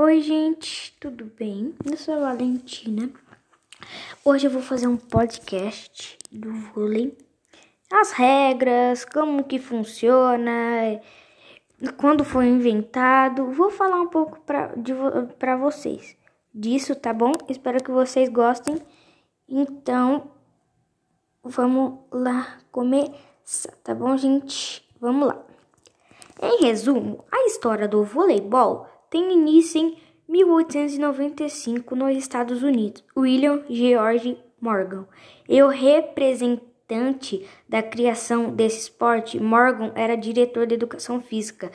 Oi, gente, tudo bem? Eu sou a Valentina. Hoje eu vou fazer um podcast do vôlei. As regras, como que funciona, quando foi inventado. Vou falar um pouco para vocês disso, tá bom? Espero que vocês gostem. Então, vamos lá começar, tá bom, gente? Vamos lá. Em resumo, a história do voleibol tem início em 1895 nos Estados Unidos. William George Morgan e o representante da criação desse esporte, Morgan era diretor de educação física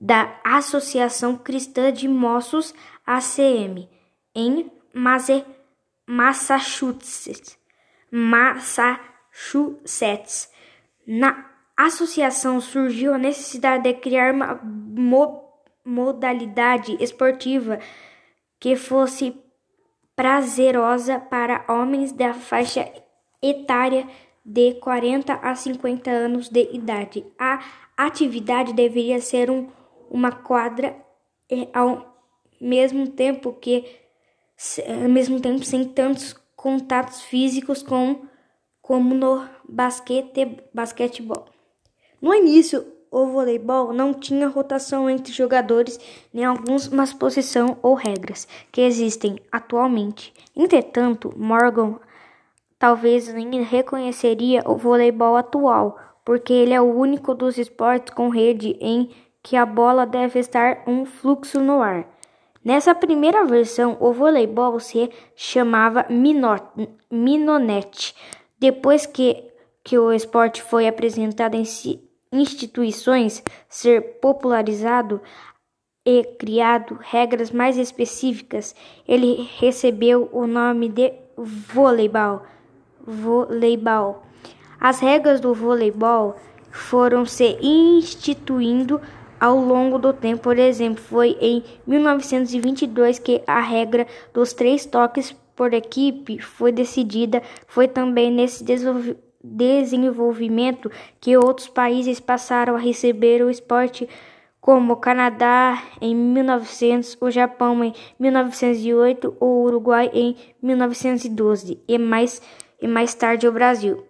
da Associação Cristã de Moços ACM em Massachusetts. Massachusetts. Na associação surgiu a necessidade de criar uma modalidade esportiva que fosse prazerosa para homens da faixa etária de 40 a 50 anos de idade. A atividade deveria ser um, uma quadra ao mesmo tempo que ao mesmo tempo sem tantos contatos físicos com, como no basquete, basquetebol. No início, o voleibol não tinha rotação entre jogadores nem algumas posição ou regras que existem atualmente. Entretanto, Morgan talvez nem reconheceria o voleibol atual, porque ele é o único dos esportes com rede em que a bola deve estar um fluxo no ar. Nessa primeira versão, o voleibol se chamava Minonete. Depois que, que o esporte foi apresentado em instituições, ser popularizado e criado regras mais específicas, ele recebeu o nome de voleibol. Voleibol. As regras do voleibol foram se instituindo ao longo do tempo. Por exemplo, foi em 1922 que a regra dos três toques por equipe foi decidida. Foi também nesse desenvolvimento que outros países passaram a receber o esporte, como o Canadá em 1900, o Japão em 1908, o Uruguai em 1912 e mais, e mais tarde o Brasil.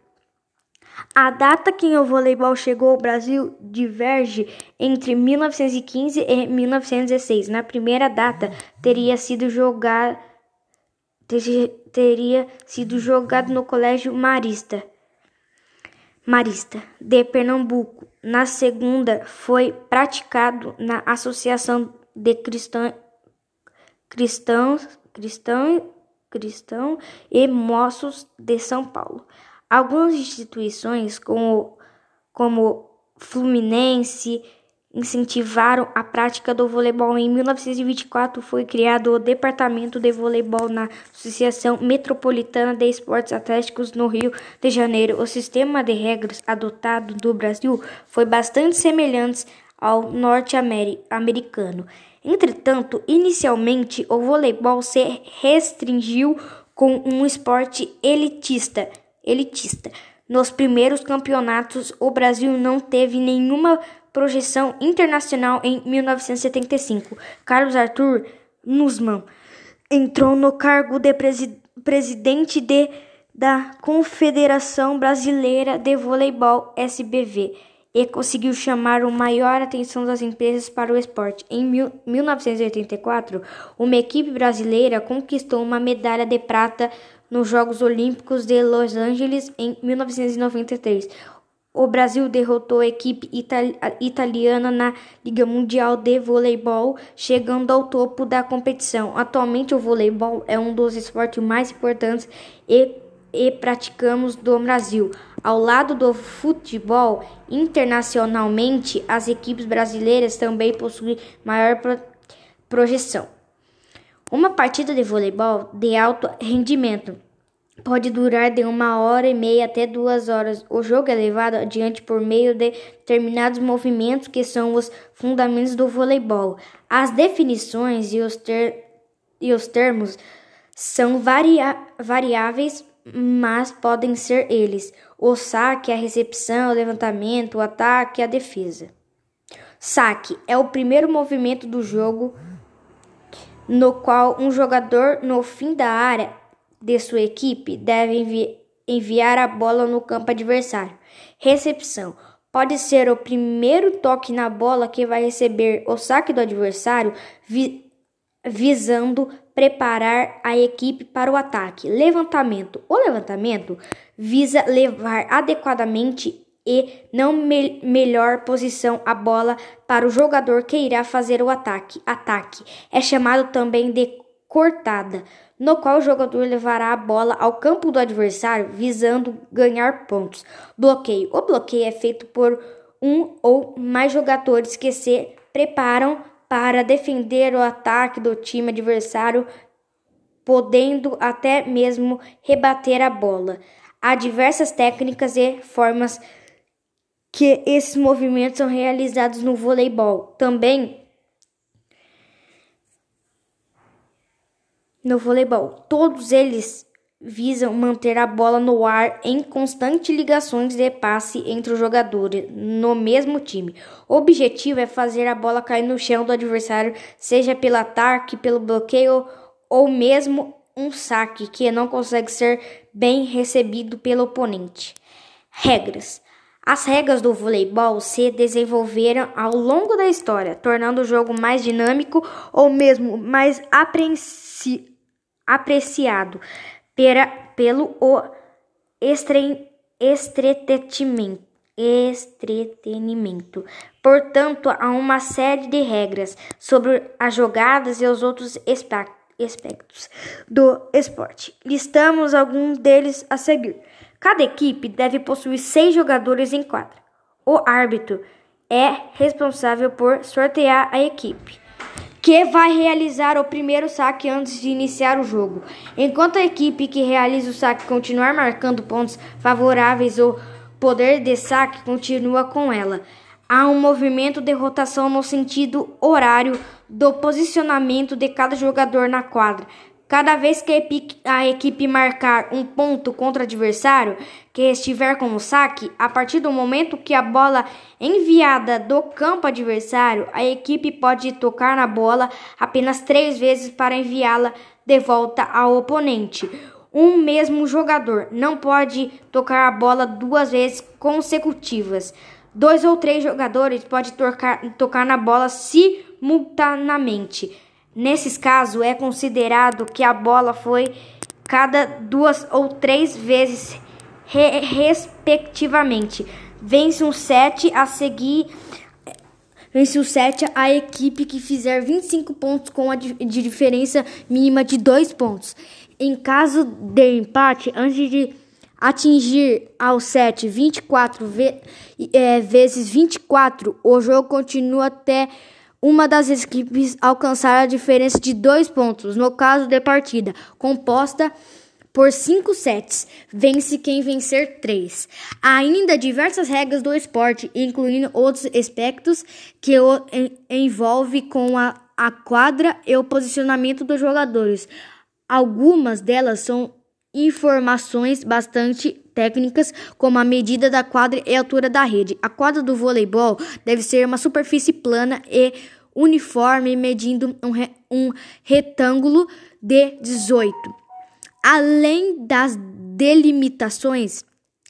A data que o voleibol chegou ao Brasil diverge entre 1915 e 1916. Na primeira data, teria sido jogado, teria sido jogado no Colégio Marista, Marista de Pernambuco. Na segunda, foi praticado na Associação de Cristã, Cristão, Cristão e Moços de São Paulo. Algumas instituições, como, como Fluminense, incentivaram a prática do voleibol. Em 1924 foi criado o Departamento de Voleibol na Associação Metropolitana de Esportes Atléticos no Rio de Janeiro. O sistema de regras adotado do Brasil foi bastante semelhante ao norte-americano. Entretanto, inicialmente o voleibol se restringiu com um esporte elitista elitista. Nos primeiros campeonatos, o Brasil não teve nenhuma projeção internacional em 1975. Carlos Arthur Nussmann entrou no cargo de presi presidente de, da Confederação Brasileira de Voleibol, SBV, e conseguiu chamar a maior atenção das empresas para o esporte. Em mil, 1984, uma equipe brasileira conquistou uma medalha de prata nos Jogos Olímpicos de Los Angeles em 1993. O Brasil derrotou a equipe itali italiana na Liga Mundial de Voleibol, chegando ao topo da competição. Atualmente, o voleibol é um dos esportes mais importantes e, e praticamos do Brasil. Ao lado do futebol, internacionalmente, as equipes brasileiras também possuem maior pro projeção. Uma partida de voleibol de alto rendimento pode durar de uma hora e meia até duas horas. O jogo é levado adiante por meio de determinados movimentos que são os fundamentos do voleibol. As definições e os, ter e os termos são varia variáveis, mas podem ser eles: o saque, a recepção, o levantamento, o ataque, a defesa. Saque é o primeiro movimento do jogo no qual um jogador no fim da área de sua equipe deve envi enviar a bola no campo adversário. Recepção pode ser o primeiro toque na bola que vai receber o saque do adversário, vi visando preparar a equipe para o ataque. Levantamento: o levantamento visa levar adequadamente e não me melhor posição a bola para o jogador que irá fazer o ataque. Ataque é chamado também de cortada, no qual o jogador levará a bola ao campo do adversário visando ganhar pontos. Bloqueio: o bloqueio é feito por um ou mais jogadores que se preparam para defender o ataque do time adversário, podendo até mesmo rebater a bola. Há diversas técnicas e formas que esses movimentos são realizados no voleibol. Também no voleibol, todos eles visam manter a bola no ar em constante ligações de passe entre os jogadores no mesmo time. O objetivo é fazer a bola cair no chão do adversário, seja pelo ataque, pelo bloqueio ou mesmo um saque que não consegue ser bem recebido pelo oponente. Regras: as regras do voleibol se desenvolveram ao longo da história, tornando o jogo mais dinâmico ou mesmo mais apreciado pera, pelo o estretenimento. Portanto, há uma série de regras sobre as jogadas e os outros aspectos do esporte. Listamos alguns deles a seguir. Cada equipe deve possuir seis jogadores em quadra. O árbitro é responsável por sortear a equipe, que vai realizar o primeiro saque antes de iniciar o jogo. Enquanto a equipe que realiza o saque continuar marcando pontos favoráveis, o poder de saque continua com ela. Há um movimento de rotação no sentido horário do posicionamento de cada jogador na quadra. Cada vez que a equipe marcar um ponto contra o adversário que estiver com o saque, a partir do momento que a bola enviada do campo adversário, a equipe pode tocar na bola apenas três vezes para enviá-la de volta ao oponente. Um mesmo jogador não pode tocar a bola duas vezes consecutivas. Dois ou três jogadores podem tocar, tocar na bola simultaneamente. Nesses casos, é considerado que a bola foi cada duas ou três vezes, re respectivamente. Vence um set a seguir. Vence o set a equipe que fizer 25 pontos com a de diferença mínima de 2 pontos. Em caso de empate, antes de atingir ao set 24 ve é, vezes 24, o jogo continua até uma das equipes alcançar a diferença de dois pontos, no caso de partida, composta por cinco sets. Vence quem vencer três. Há ainda diversas regras do esporte, incluindo outros aspectos que o envolve com a, a quadra e o posicionamento dos jogadores. Algumas delas são informações bastante técnicas, como a medida da quadra e a altura da rede. A quadra do voleibol deve ser uma superfície plana e uniforme, medindo um, re um retângulo de 18. Além das delimitações,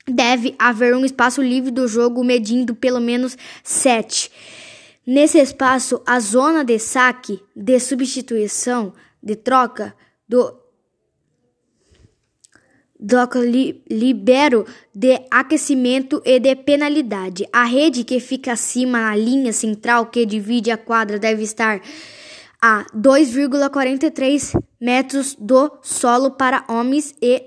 deve haver um espaço livre do jogo medindo pelo menos 7. Nesse espaço, a zona de saque, de substituição, de troca do Doca li, libero de aquecimento e de penalidade. A rede que fica acima na linha central que divide a quadra deve estar a 2,43 metros do solo para homens e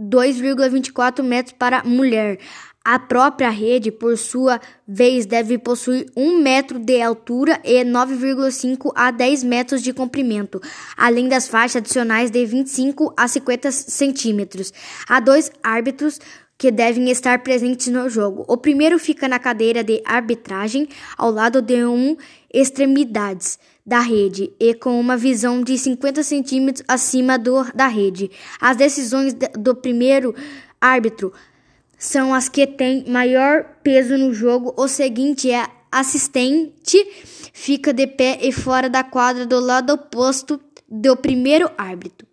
2,24 metros para mulher. A própria rede, por sua vez, deve possuir 1 metro de altura e 9,5 a 10 metros de comprimento, além das faixas adicionais de 25 a 50 centímetros. Há dois árbitros que devem estar presentes no jogo. O primeiro fica na cadeira de arbitragem, ao lado de um extremidades da rede e com uma visão de 50 centímetros acima do, da rede. As decisões do primeiro árbitro são as que têm maior peso no jogo. O seguinte é assistente fica de pé e fora da quadra do lado oposto do primeiro árbitro.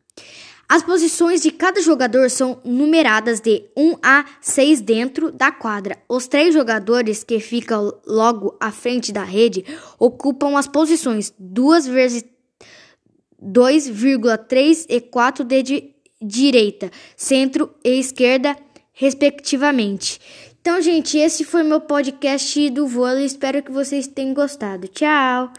As posições de cada jogador são numeradas de 1 a 6 dentro da quadra. Os três jogadores que ficam logo à frente da rede ocupam as posições 2 vezes 2,3 e 4 de direita, centro e esquerda, respectivamente. Então, gente, esse foi meu podcast do vôlei. Espero que vocês tenham gostado. Tchau!